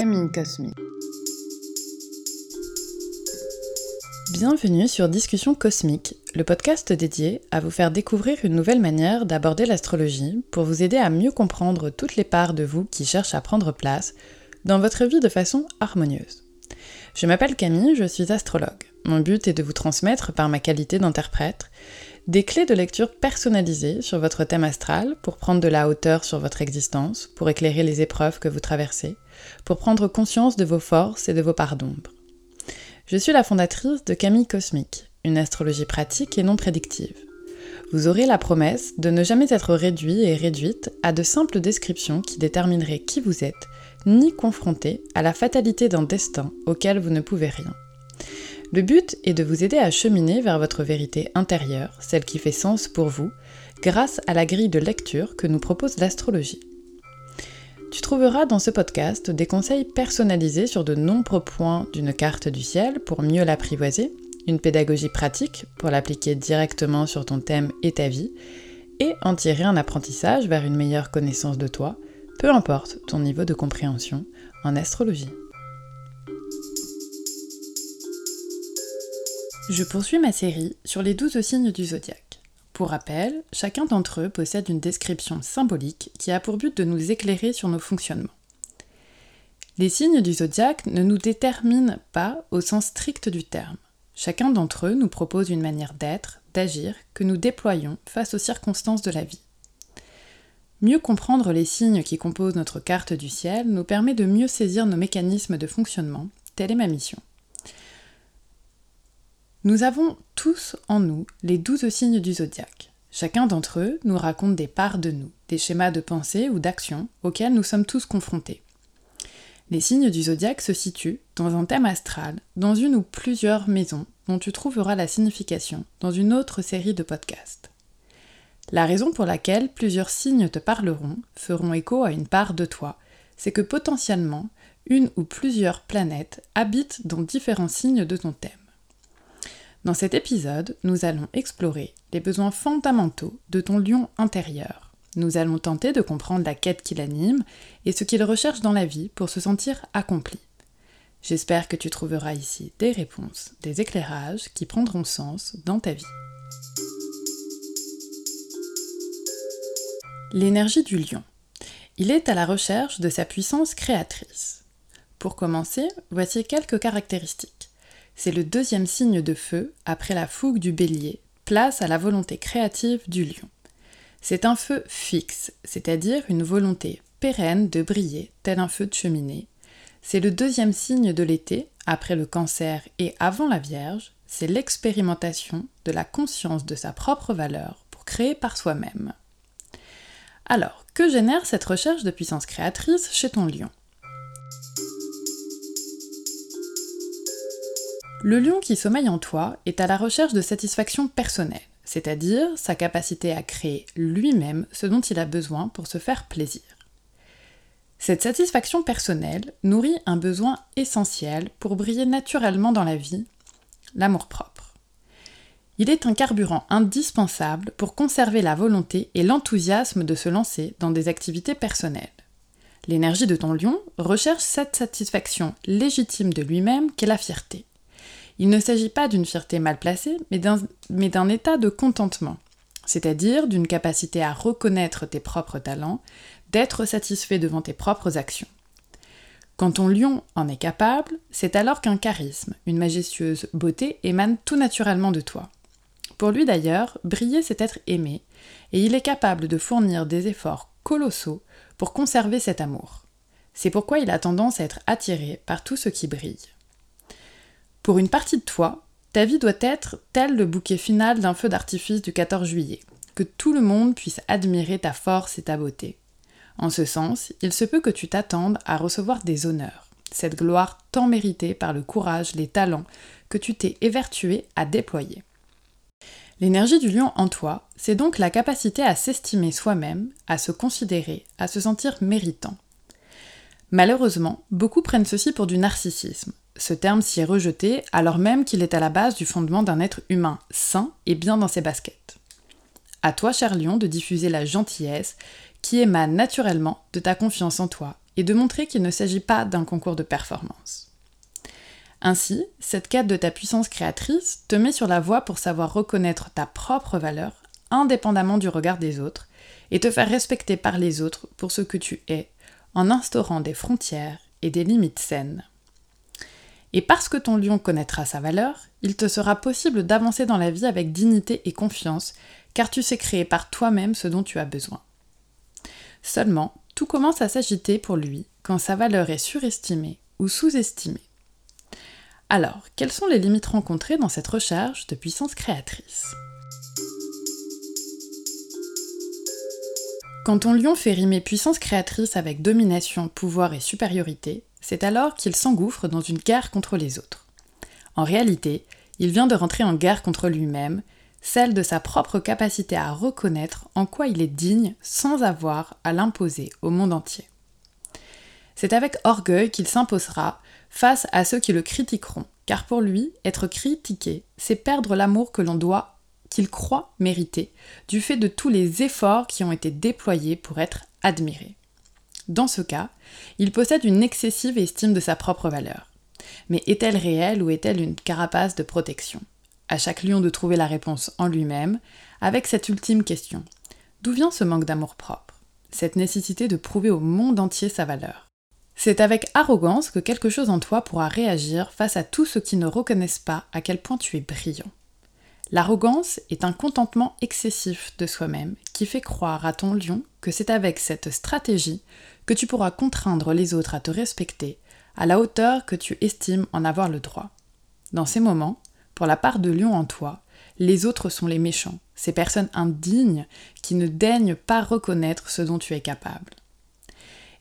Camille Cosmique. Bienvenue sur Discussion Cosmique, le podcast dédié à vous faire découvrir une nouvelle manière d'aborder l'astrologie pour vous aider à mieux comprendre toutes les parts de vous qui cherchent à prendre place dans votre vie de façon harmonieuse. Je m'appelle Camille, je suis astrologue. Mon but est de vous transmettre, par ma qualité d'interprète, des clés de lecture personnalisées sur votre thème astral pour prendre de la hauteur sur votre existence, pour éclairer les épreuves que vous traversez, pour prendre conscience de vos forces et de vos parts d'ombre. Je suis la fondatrice de Camille Cosmique, une astrologie pratique et non prédictive. Vous aurez la promesse de ne jamais être réduit et réduite à de simples descriptions qui détermineraient qui vous êtes, ni confronté à la fatalité d'un destin auquel vous ne pouvez rien. Le but est de vous aider à cheminer vers votre vérité intérieure, celle qui fait sens pour vous, grâce à la grille de lecture que nous propose l'astrologie. Tu trouveras dans ce podcast des conseils personnalisés sur de nombreux points d'une carte du ciel pour mieux l'apprivoiser, une pédagogie pratique pour l'appliquer directement sur ton thème et ta vie, et en tirer un apprentissage vers une meilleure connaissance de toi, peu importe ton niveau de compréhension en astrologie. Je poursuis ma série sur les douze signes du zodiaque. Pour rappel, chacun d'entre eux possède une description symbolique qui a pour but de nous éclairer sur nos fonctionnements. Les signes du zodiaque ne nous déterminent pas au sens strict du terme. Chacun d'entre eux nous propose une manière d'être, d'agir, que nous déployons face aux circonstances de la vie. Mieux comprendre les signes qui composent notre carte du ciel nous permet de mieux saisir nos mécanismes de fonctionnement, telle est ma mission. Nous avons tous en nous les douze signes du zodiaque. Chacun d'entre eux nous raconte des parts de nous, des schémas de pensée ou d'action auxquels nous sommes tous confrontés. Les signes du zodiaque se situent dans un thème astral, dans une ou plusieurs maisons dont tu trouveras la signification dans une autre série de podcasts. La raison pour laquelle plusieurs signes te parleront, feront écho à une part de toi, c'est que potentiellement, une ou plusieurs planètes habitent dans différents signes de ton thème. Dans cet épisode, nous allons explorer les besoins fondamentaux de ton lion intérieur. Nous allons tenter de comprendre la quête qui l'anime et ce qu'il recherche dans la vie pour se sentir accompli. J'espère que tu trouveras ici des réponses, des éclairages qui prendront sens dans ta vie. L'énergie du lion. Il est à la recherche de sa puissance créatrice. Pour commencer, voici quelques caractéristiques. C'est le deuxième signe de feu, après la fougue du bélier, place à la volonté créative du lion. C'est un feu fixe, c'est-à-dire une volonté pérenne de briller, tel un feu de cheminée. C'est le deuxième signe de l'été, après le cancer et avant la Vierge, c'est l'expérimentation de la conscience de sa propre valeur pour créer par soi-même. Alors, que génère cette recherche de puissance créatrice chez ton lion? Le lion qui sommeille en toi est à la recherche de satisfaction personnelle, c'est-à-dire sa capacité à créer lui-même ce dont il a besoin pour se faire plaisir. Cette satisfaction personnelle nourrit un besoin essentiel pour briller naturellement dans la vie, l'amour-propre. Il est un carburant indispensable pour conserver la volonté et l'enthousiasme de se lancer dans des activités personnelles. L'énergie de ton lion recherche cette satisfaction légitime de lui-même qu'est la fierté. Il ne s'agit pas d'une fierté mal placée, mais d'un état de contentement, c'est-à-dire d'une capacité à reconnaître tes propres talents, d'être satisfait devant tes propres actions. Quand ton lion en est capable, c'est alors qu'un charisme, une majestueuse beauté émane tout naturellement de toi. Pour lui d'ailleurs, briller c'est être aimé, et il est capable de fournir des efforts colossaux pour conserver cet amour. C'est pourquoi il a tendance à être attiré par tout ce qui brille. Pour une partie de toi, ta vie doit être tel le bouquet final d'un feu d'artifice du 14 juillet, que tout le monde puisse admirer ta force et ta beauté. En ce sens, il se peut que tu t'attendes à recevoir des honneurs, cette gloire tant méritée par le courage, les talents que tu t'es évertué à déployer. L'énergie du lion en toi, c'est donc la capacité à s'estimer soi-même, à se considérer, à se sentir méritant. Malheureusement, beaucoup prennent ceci pour du narcissisme, ce terme s'y est rejeté alors même qu'il est à la base du fondement d'un être humain sain et bien dans ses baskets. À toi, cher lion, de diffuser la gentillesse qui émane naturellement de ta confiance en toi et de montrer qu'il ne s'agit pas d'un concours de performance. Ainsi, cette quête de ta puissance créatrice te met sur la voie pour savoir reconnaître ta propre valeur indépendamment du regard des autres et te faire respecter par les autres pour ce que tu es en instaurant des frontières et des limites saines. Et parce que ton lion connaîtra sa valeur, il te sera possible d'avancer dans la vie avec dignité et confiance, car tu sais créer par toi-même ce dont tu as besoin. Seulement, tout commence à s'agiter pour lui quand sa valeur est surestimée ou sous-estimée. Alors, quelles sont les limites rencontrées dans cette recherche de puissance créatrice? Quand ton lion fait rimer puissance créatrice avec domination, pouvoir et supériorité, c'est alors qu'il s'engouffre dans une guerre contre les autres. En réalité, il vient de rentrer en guerre contre lui-même, celle de sa propre capacité à reconnaître en quoi il est digne sans avoir à l'imposer au monde entier. C'est avec orgueil qu'il s'imposera face à ceux qui le critiqueront, car pour lui, être critiqué, c'est perdre l'amour que l'on doit, qu'il croit mériter, du fait de tous les efforts qui ont été déployés pour être admiré. Dans ce cas, il possède une excessive estime de sa propre valeur. Mais est-elle réelle ou est-elle une carapace de protection? À chaque lion de trouver la réponse en lui-même, avec cette ultime question. D'où vient ce manque d'amour propre? Cette nécessité de prouver au monde entier sa valeur C'est avec arrogance que quelque chose en toi pourra réagir face à tous ceux qui ne reconnaissent pas à quel point tu es brillant. L'arrogance est un contentement excessif de soi-même qui fait croire à ton lion que c'est avec cette stratégie que tu pourras contraindre les autres à te respecter à la hauteur que tu estimes en avoir le droit. Dans ces moments, pour la part de lion en toi, les autres sont les méchants, ces personnes indignes qui ne daignent pas reconnaître ce dont tu es capable.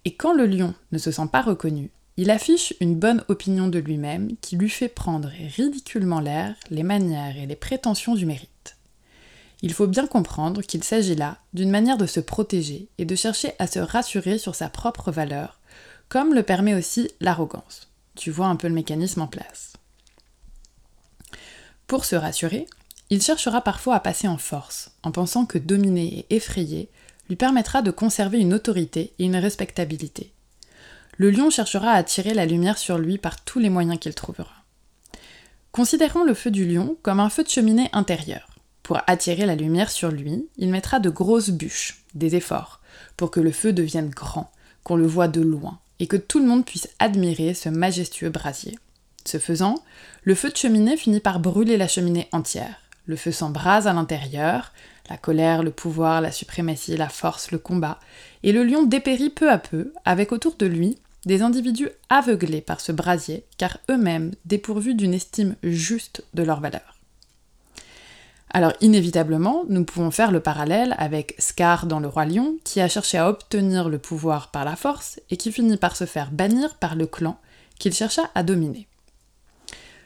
Et quand le lion ne se sent pas reconnu, il affiche une bonne opinion de lui-même qui lui fait prendre ridiculement l'air, les manières et les prétentions du mérite. Il faut bien comprendre qu'il s'agit là d'une manière de se protéger et de chercher à se rassurer sur sa propre valeur, comme le permet aussi l'arrogance. Tu vois un peu le mécanisme en place. Pour se rassurer, il cherchera parfois à passer en force, en pensant que dominer et effrayer lui permettra de conserver une autorité et une respectabilité le lion cherchera à attirer la lumière sur lui par tous les moyens qu'il trouvera. Considérons le feu du lion comme un feu de cheminée intérieur. Pour attirer la lumière sur lui, il mettra de grosses bûches, des efforts, pour que le feu devienne grand, qu'on le voie de loin, et que tout le monde puisse admirer ce majestueux brasier. Ce faisant, le feu de cheminée finit par brûler la cheminée entière. Le feu s'embrase à l'intérieur, la colère, le pouvoir, la suprématie, la force, le combat, et le lion dépérit peu à peu, avec autour de lui des individus aveuglés par ce brasier, car eux-mêmes dépourvus d'une estime juste de leur valeur. Alors inévitablement, nous pouvons faire le parallèle avec Scar dans Le Roi Lion, qui a cherché à obtenir le pouvoir par la force et qui finit par se faire bannir par le clan qu'il chercha à dominer.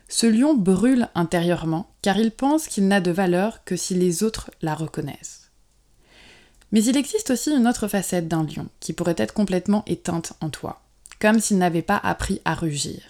Ce lion brûle intérieurement car il pense qu'il n'a de valeur que si les autres la reconnaissent. Mais il existe aussi une autre facette d'un lion qui pourrait être complètement éteinte en toi comme s'il n'avait pas appris à rugir.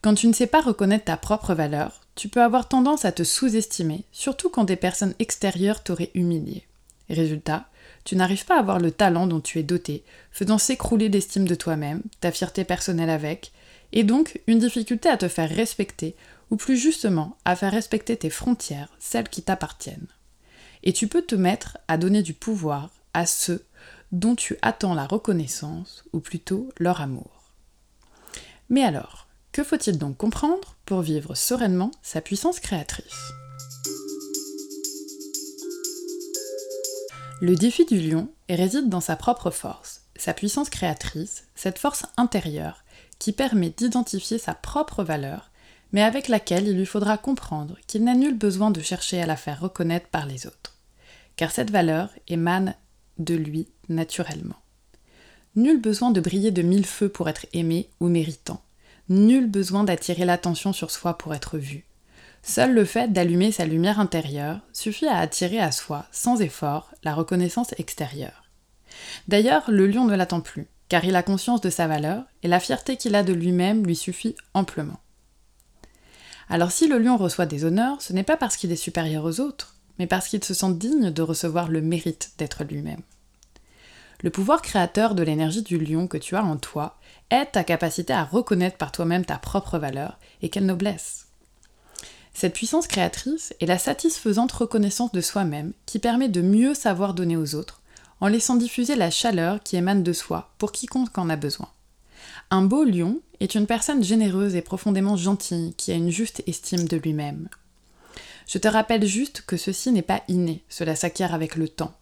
Quand tu ne sais pas reconnaître ta propre valeur, tu peux avoir tendance à te sous-estimer, surtout quand des personnes extérieures t'auraient humilié. Résultat, tu n'arrives pas à avoir le talent dont tu es doté, faisant s'écrouler l'estime de toi-même, ta fierté personnelle avec, et donc une difficulté à te faire respecter, ou plus justement à faire respecter tes frontières, celles qui t'appartiennent. Et tu peux te mettre à donner du pouvoir à ceux dont tu attends la reconnaissance, ou plutôt leur amour. Mais alors, que faut-il donc comprendre pour vivre sereinement sa puissance créatrice? Le défi du lion réside dans sa propre force, sa puissance créatrice, cette force intérieure qui permet d'identifier sa propre valeur, mais avec laquelle il lui faudra comprendre qu'il n'a nul besoin de chercher à la faire reconnaître par les autres. Car cette valeur émane de lui naturellement. Nul besoin de briller de mille feux pour être aimé ou méritant. Nul besoin d'attirer l'attention sur soi pour être vu. Seul le fait d'allumer sa lumière intérieure suffit à attirer à soi, sans effort, la reconnaissance extérieure. D'ailleurs, le lion ne l'attend plus, car il a conscience de sa valeur, et la fierté qu'il a de lui-même lui suffit amplement. Alors si le lion reçoit des honneurs, ce n'est pas parce qu'il est supérieur aux autres, mais parce qu'il se sent digne de recevoir le mérite d'être lui-même. Le pouvoir créateur de l'énergie du lion que tu as en toi est ta capacité à reconnaître par toi-même ta propre valeur et quelle noblesse. Cette puissance créatrice est la satisfaisante reconnaissance de soi-même qui permet de mieux savoir donner aux autres en laissant diffuser la chaleur qui émane de soi pour quiconque en a besoin. Un beau lion est une personne généreuse et profondément gentille qui a une juste estime de lui-même. Je te rappelle juste que ceci n'est pas inné, cela s'acquiert avec le temps.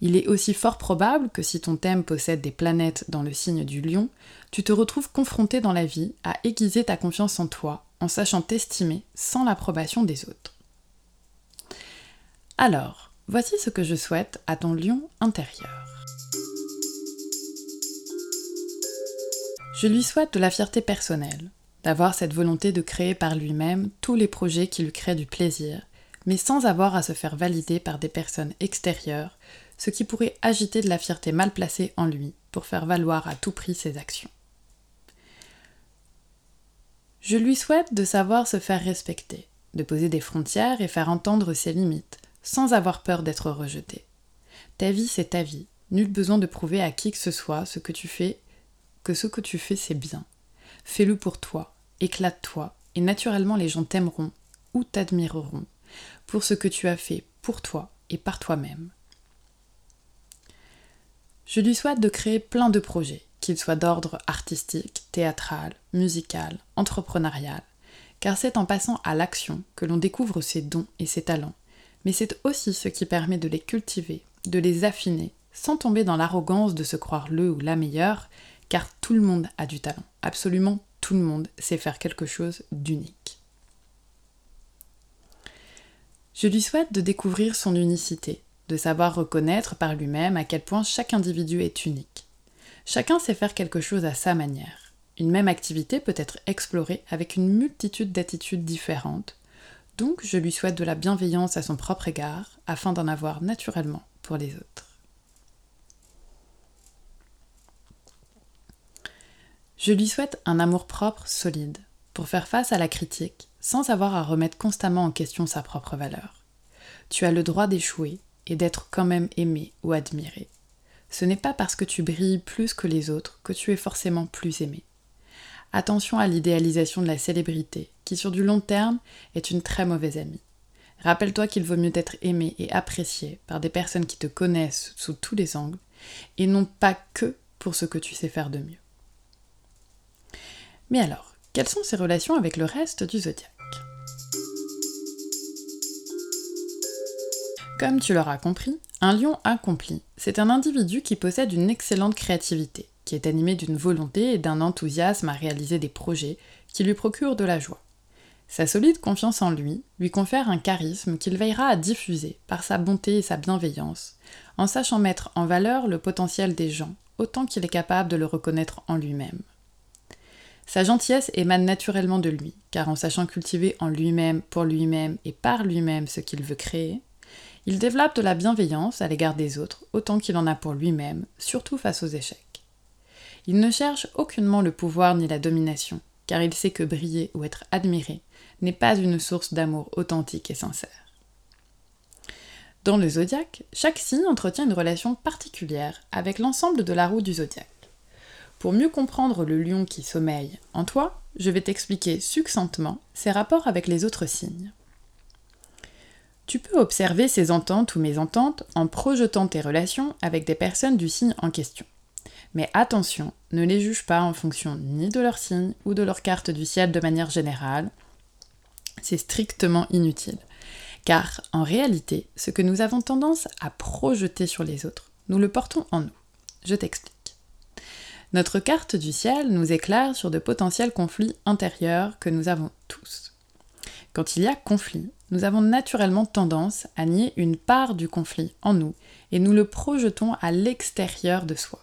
Il est aussi fort probable que si ton thème possède des planètes dans le signe du lion, tu te retrouves confronté dans la vie à aiguiser ta confiance en toi en sachant t'estimer sans l'approbation des autres. Alors, voici ce que je souhaite à ton lion intérieur. Je lui souhaite de la fierté personnelle, d'avoir cette volonté de créer par lui-même tous les projets qui lui créent du plaisir, mais sans avoir à se faire valider par des personnes extérieures, ce qui pourrait agiter de la fierté mal placée en lui pour faire valoir à tout prix ses actions. Je lui souhaite de savoir se faire respecter, de poser des frontières et faire entendre ses limites, sans avoir peur d'être rejeté. Ta vie, c'est ta vie. Nul besoin de prouver à qui que ce soit ce que tu fais, que ce que tu fais, c'est bien. Fais-le pour toi, éclate-toi, et naturellement les gens t'aimeront ou t'admireront pour ce que tu as fait pour toi et par toi-même. Je lui souhaite de créer plein de projets, qu'il soit d'ordre artistique, théâtral, musical, entrepreneurial, car c'est en passant à l'action que l'on découvre ses dons et ses talents, mais c'est aussi ce qui permet de les cultiver, de les affiner, sans tomber dans l'arrogance de se croire le ou la meilleure, car tout le monde a du talent, absolument tout le monde sait faire quelque chose d'unique. Je lui souhaite de découvrir son unicité, de savoir reconnaître par lui-même à quel point chaque individu est unique Chacun sait faire quelque chose à sa manière. Une même activité peut être explorée avec une multitude d'attitudes différentes, donc je lui souhaite de la bienveillance à son propre égard afin d'en avoir naturellement pour les autres. Je lui souhaite un amour-propre solide pour faire face à la critique sans avoir à remettre constamment en question sa propre valeur. Tu as le droit d'échouer et d'être quand même aimé ou admiré. Ce n'est pas parce que tu brilles plus que les autres que tu es forcément plus aimé. Attention à l'idéalisation de la célébrité, qui sur du long terme est une très mauvaise amie. Rappelle-toi qu'il vaut mieux être aimé et apprécié par des personnes qui te connaissent sous tous les angles, et non pas que pour ce que tu sais faire de mieux. Mais alors, quelles sont ces relations avec le reste du zodiaque? Comme tu l'auras compris, un lion accompli, c'est un individu qui possède une excellente créativité, qui est animé d'une volonté et d'un enthousiasme à réaliser des projets qui lui procurent de la joie. Sa solide confiance en lui lui confère un charisme qu'il veillera à diffuser par sa bonté et sa bienveillance, en sachant mettre en valeur le potentiel des gens autant qu'il est capable de le reconnaître en lui-même. Sa gentillesse émane naturellement de lui, car en sachant cultiver en lui-même, pour lui-même et par lui-même ce qu'il veut créer, il développe de la bienveillance à l'égard des autres autant qu'il en a pour lui-même, surtout face aux échecs. Il ne cherche aucunement le pouvoir ni la domination, car il sait que briller ou être admiré n'est pas une source d'amour authentique et sincère. Dans le zodiaque, chaque signe entretient une relation particulière avec l'ensemble de la roue du zodiaque. Pour mieux comprendre le lion qui sommeille en toi, je vais t'expliquer succinctement ses rapports avec les autres signes. Tu peux observer ces ententes ou mésententes en projetant tes relations avec des personnes du signe en question. Mais attention, ne les juge pas en fonction ni de leur signe ou de leur carte du ciel de manière générale. C'est strictement inutile. Car en réalité, ce que nous avons tendance à projeter sur les autres, nous le portons en nous. Je t'explique. Notre carte du ciel nous éclaire sur de potentiels conflits intérieurs que nous avons tous. Quand il y a conflit, nous avons naturellement tendance à nier une part du conflit en nous et nous le projetons à l'extérieur de soi.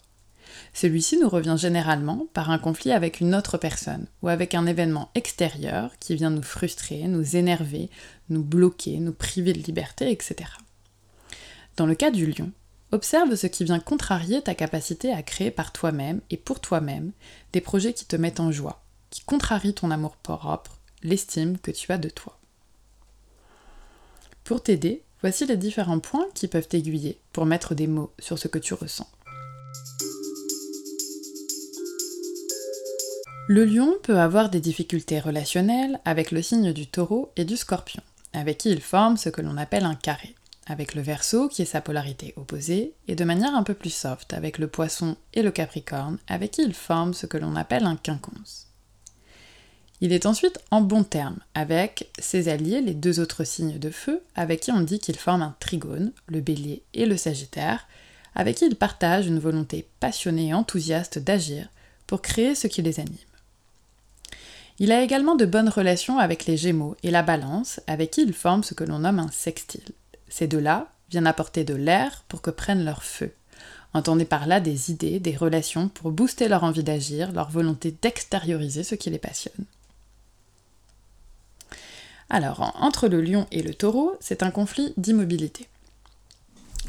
Celui-ci nous revient généralement par un conflit avec une autre personne ou avec un événement extérieur qui vient nous frustrer, nous énerver, nous bloquer, nous priver de liberté, etc. Dans le cas du lion, observe ce qui vient contrarier ta capacité à créer par toi-même et pour toi-même des projets qui te mettent en joie, qui contrarient ton amour propre, l'estime que tu as de toi. Pour t'aider, voici les différents points qui peuvent t'aiguiller pour mettre des mots sur ce que tu ressens. Le lion peut avoir des difficultés relationnelles avec le signe du taureau et du scorpion, avec qui il forme ce que l'on appelle un carré, avec le verso qui est sa polarité opposée, et de manière un peu plus soft avec le poisson et le capricorne, avec qui il forme ce que l'on appelle un quinconce. Il est ensuite en bon terme avec ses alliés, les deux autres signes de feu, avec qui on dit qu'il forme un trigone, le bélier et le sagittaire, avec qui il partage une volonté passionnée et enthousiaste d'agir pour créer ce qui les anime. Il a également de bonnes relations avec les Gémeaux et la Balance, avec qui il forme ce que l'on nomme un sextile. Ces deux-là viennent apporter de l'air pour que prennent leur feu. Entendez par là des idées, des relations pour booster leur envie d'agir, leur volonté d'extérioriser ce qui les passionne. Alors, entre le lion et le taureau, c'est un conflit d'immobilité.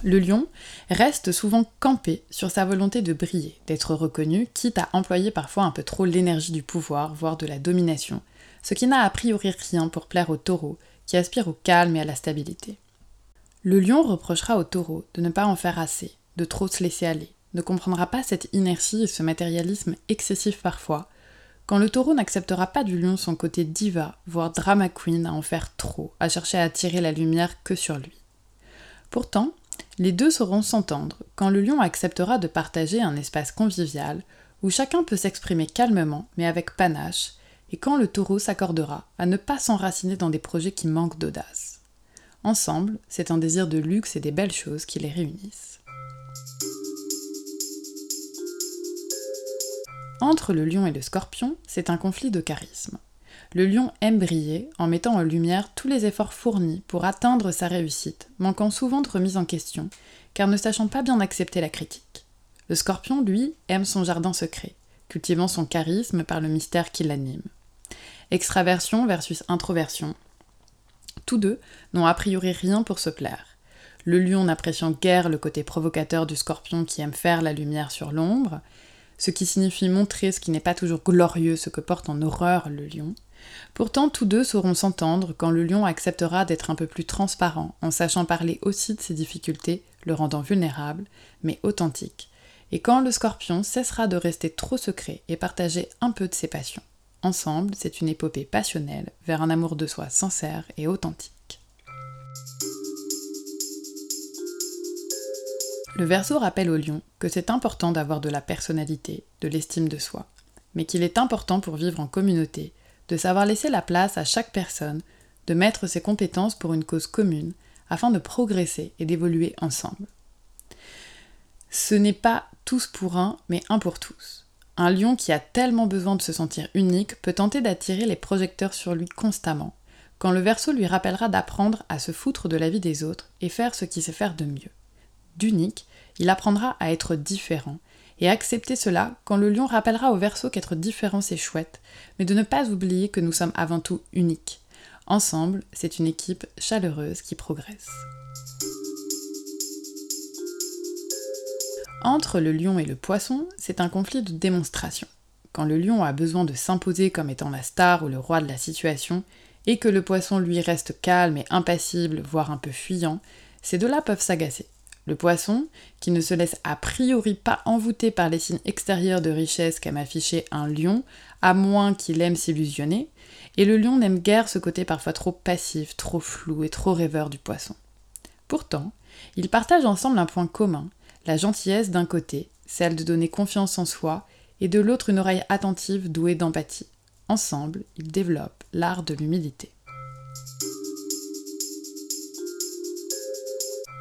Le lion reste souvent campé sur sa volonté de briller, d'être reconnu, quitte à employer parfois un peu trop l'énergie du pouvoir, voire de la domination, ce qui n'a a priori rien pour plaire au taureau, qui aspire au calme et à la stabilité. Le lion reprochera au taureau de ne pas en faire assez, de trop se laisser aller, ne comprendra pas cette inertie et ce matérialisme excessif parfois, quand le taureau n'acceptera pas du lion son côté diva, voire drama queen à en faire trop, à chercher à attirer la lumière que sur lui. Pourtant, les deux sauront s'entendre quand le lion acceptera de partager un espace convivial où chacun peut s'exprimer calmement mais avec panache, et quand le taureau s'accordera à ne pas s'enraciner dans des projets qui manquent d'audace. Ensemble, c'est un désir de luxe et des belles choses qui les réunissent. Entre le lion et le scorpion, c'est un conflit de charisme. Le lion aime briller en mettant en lumière tous les efforts fournis pour atteindre sa réussite, manquant souvent de remise en question, car ne sachant pas bien accepter la critique. Le scorpion, lui, aime son jardin secret, cultivant son charisme par le mystère qui l'anime. Extraversion versus introversion. Tous deux n'ont a priori rien pour se plaire. Le lion n'appréciant guère le côté provocateur du scorpion qui aime faire la lumière sur l'ombre, ce qui signifie montrer ce qui n'est pas toujours glorieux, ce que porte en horreur le lion, Pourtant, tous deux sauront s'entendre quand le lion acceptera d'être un peu plus transparent, en sachant parler aussi de ses difficultés, le rendant vulnérable, mais authentique, et quand le scorpion cessera de rester trop secret et partager un peu de ses passions. Ensemble, c'est une épopée passionnelle vers un amour de soi sincère et authentique. Le verso rappelle au lion que c'est important d'avoir de la personnalité, de l'estime de soi, mais qu'il est important pour vivre en communauté de savoir laisser la place à chaque personne, de mettre ses compétences pour une cause commune, afin de progresser et d'évoluer ensemble. Ce n'est pas tous pour un, mais un pour tous. Un lion qui a tellement besoin de se sentir unique peut tenter d'attirer les projecteurs sur lui constamment, quand le verso lui rappellera d'apprendre à se foutre de la vie des autres et faire ce qu'il sait faire de mieux. D'unique, il apprendra à être différent et accepter cela quand le lion rappellera au verso qu'être différent c'est chouette, mais de ne pas oublier que nous sommes avant tout uniques. Ensemble, c'est une équipe chaleureuse qui progresse. Entre le lion et le poisson, c'est un conflit de démonstration. Quand le lion a besoin de s'imposer comme étant la star ou le roi de la situation, et que le poisson lui reste calme et impassible, voire un peu fuyant, ces deux-là peuvent s'agacer. Le poisson, qui ne se laisse a priori pas envoûter par les signes extérieurs de richesse qu'aime afficher un lion, à moins qu'il aime s'illusionner, et le lion n'aime guère ce côté parfois trop passif, trop flou et trop rêveur du poisson. Pourtant, ils partagent ensemble un point commun, la gentillesse d'un côté, celle de donner confiance en soi, et de l'autre une oreille attentive douée d'empathie. Ensemble, ils développent l'art de l'humilité.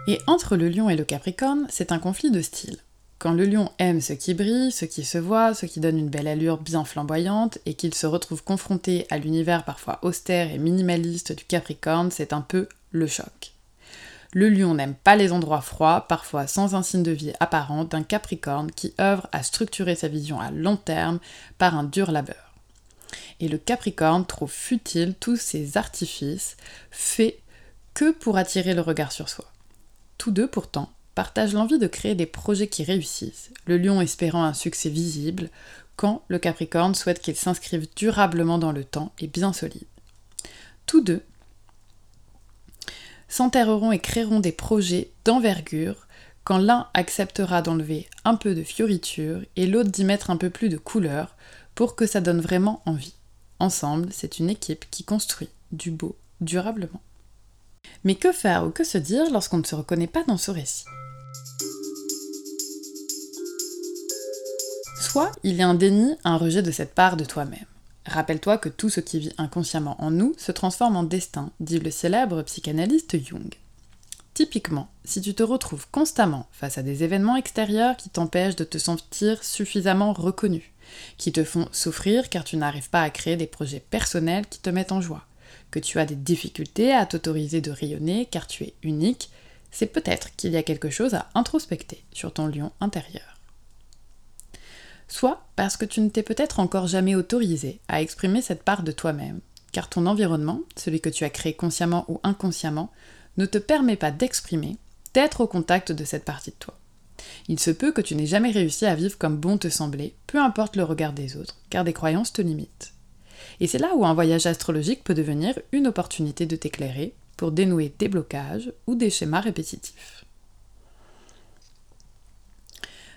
Et entre le lion et le capricorne, c'est un conflit de style. Quand le lion aime ce qui brille, ce qui se voit, ce qui donne une belle allure bien flamboyante, et qu'il se retrouve confronté à l'univers parfois austère et minimaliste du capricorne, c'est un peu le choc. Le lion n'aime pas les endroits froids, parfois sans un signe de vie apparent, d'un capricorne qui œuvre à structurer sa vision à long terme par un dur labeur. Et le capricorne trouve futile tous ces artifices faits que pour attirer le regard sur soi. Tous deux, pourtant, partagent l'envie de créer des projets qui réussissent, le lion espérant un succès visible, quand le Capricorne souhaite qu'il s'inscrive durablement dans le temps et bien solide. Tous deux s'enterreront et créeront des projets d'envergure quand l'un acceptera d'enlever un peu de fioriture et l'autre d'y mettre un peu plus de couleur pour que ça donne vraiment envie. Ensemble, c'est une équipe qui construit du beau durablement. Mais que faire ou que se dire lorsqu'on ne se reconnaît pas dans ce récit? Soit il y a un déni, un rejet de cette part de toi-même. Rappelle-toi que tout ce qui vit inconsciemment en nous se transforme en destin, dit le célèbre psychanalyste Jung. Typiquement, si tu te retrouves constamment face à des événements extérieurs qui t'empêchent de te sentir suffisamment reconnu, qui te font souffrir car tu n'arrives pas à créer des projets personnels qui te mettent en joie, que tu as des difficultés à t'autoriser de rayonner car tu es unique, c'est peut-être qu'il y a quelque chose à introspecter sur ton lion intérieur. Soit parce que tu ne t'es peut-être encore jamais autorisé à exprimer cette part de toi-même, car ton environnement, celui que tu as créé consciemment ou inconsciemment, ne te permet pas d'exprimer, d'être au contact de cette partie de toi. Il se peut que tu n'aies jamais réussi à vivre comme bon te semblait, peu importe le regard des autres, car des croyances te limitent. Et c'est là où un voyage astrologique peut devenir une opportunité de t'éclairer pour dénouer des blocages ou des schémas répétitifs.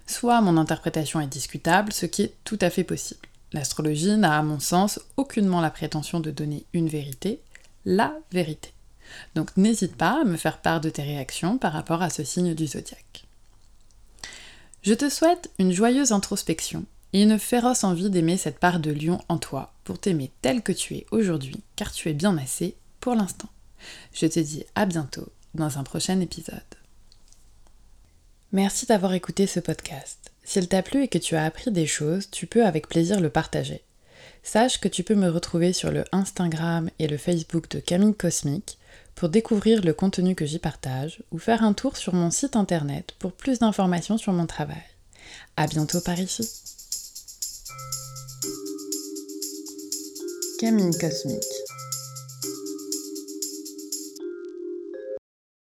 Soit mon interprétation est discutable, ce qui est tout à fait possible. L'astrologie n'a à mon sens aucunement la prétention de donner une vérité, la vérité. Donc n'hésite pas à me faire part de tes réactions par rapport à ce signe du zodiaque. Je te souhaite une joyeuse introspection et une féroce envie d'aimer cette part de lion en toi pour t'aimer tel que tu es aujourd'hui, car tu es bien assez pour l'instant. Je te dis à bientôt dans un prochain épisode. Merci d'avoir écouté ce podcast. S'il t'a plu et que tu as appris des choses, tu peux avec plaisir le partager. Sache que tu peux me retrouver sur le Instagram et le Facebook de Camille Cosmique pour découvrir le contenu que j'y partage ou faire un tour sur mon site internet pour plus d'informations sur mon travail. À bientôt par ici. Camille Cosmique